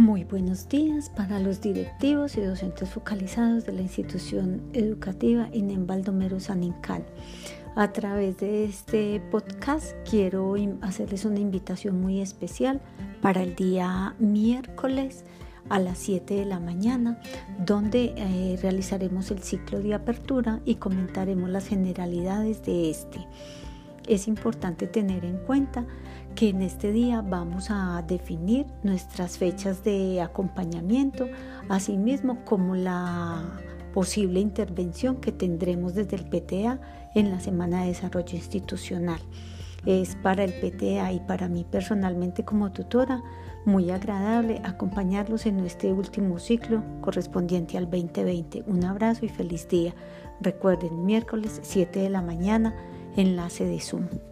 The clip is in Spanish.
Muy buenos días para los directivos y docentes focalizados de la institución educativa INEM Baldomero Sanincal. A través de este podcast quiero hacerles una invitación muy especial para el día miércoles a las 7 de la mañana, donde eh, realizaremos el ciclo de apertura y comentaremos las generalidades de este. Es importante tener en cuenta que en este día vamos a definir nuestras fechas de acompañamiento, asimismo como la posible intervención que tendremos desde el PTA en la Semana de Desarrollo Institucional. Es para el PTA y para mí personalmente como tutora muy agradable acompañarlos en este último ciclo correspondiente al 2020. Un abrazo y feliz día. Recuerden, miércoles 7 de la mañana, enlace de Zoom.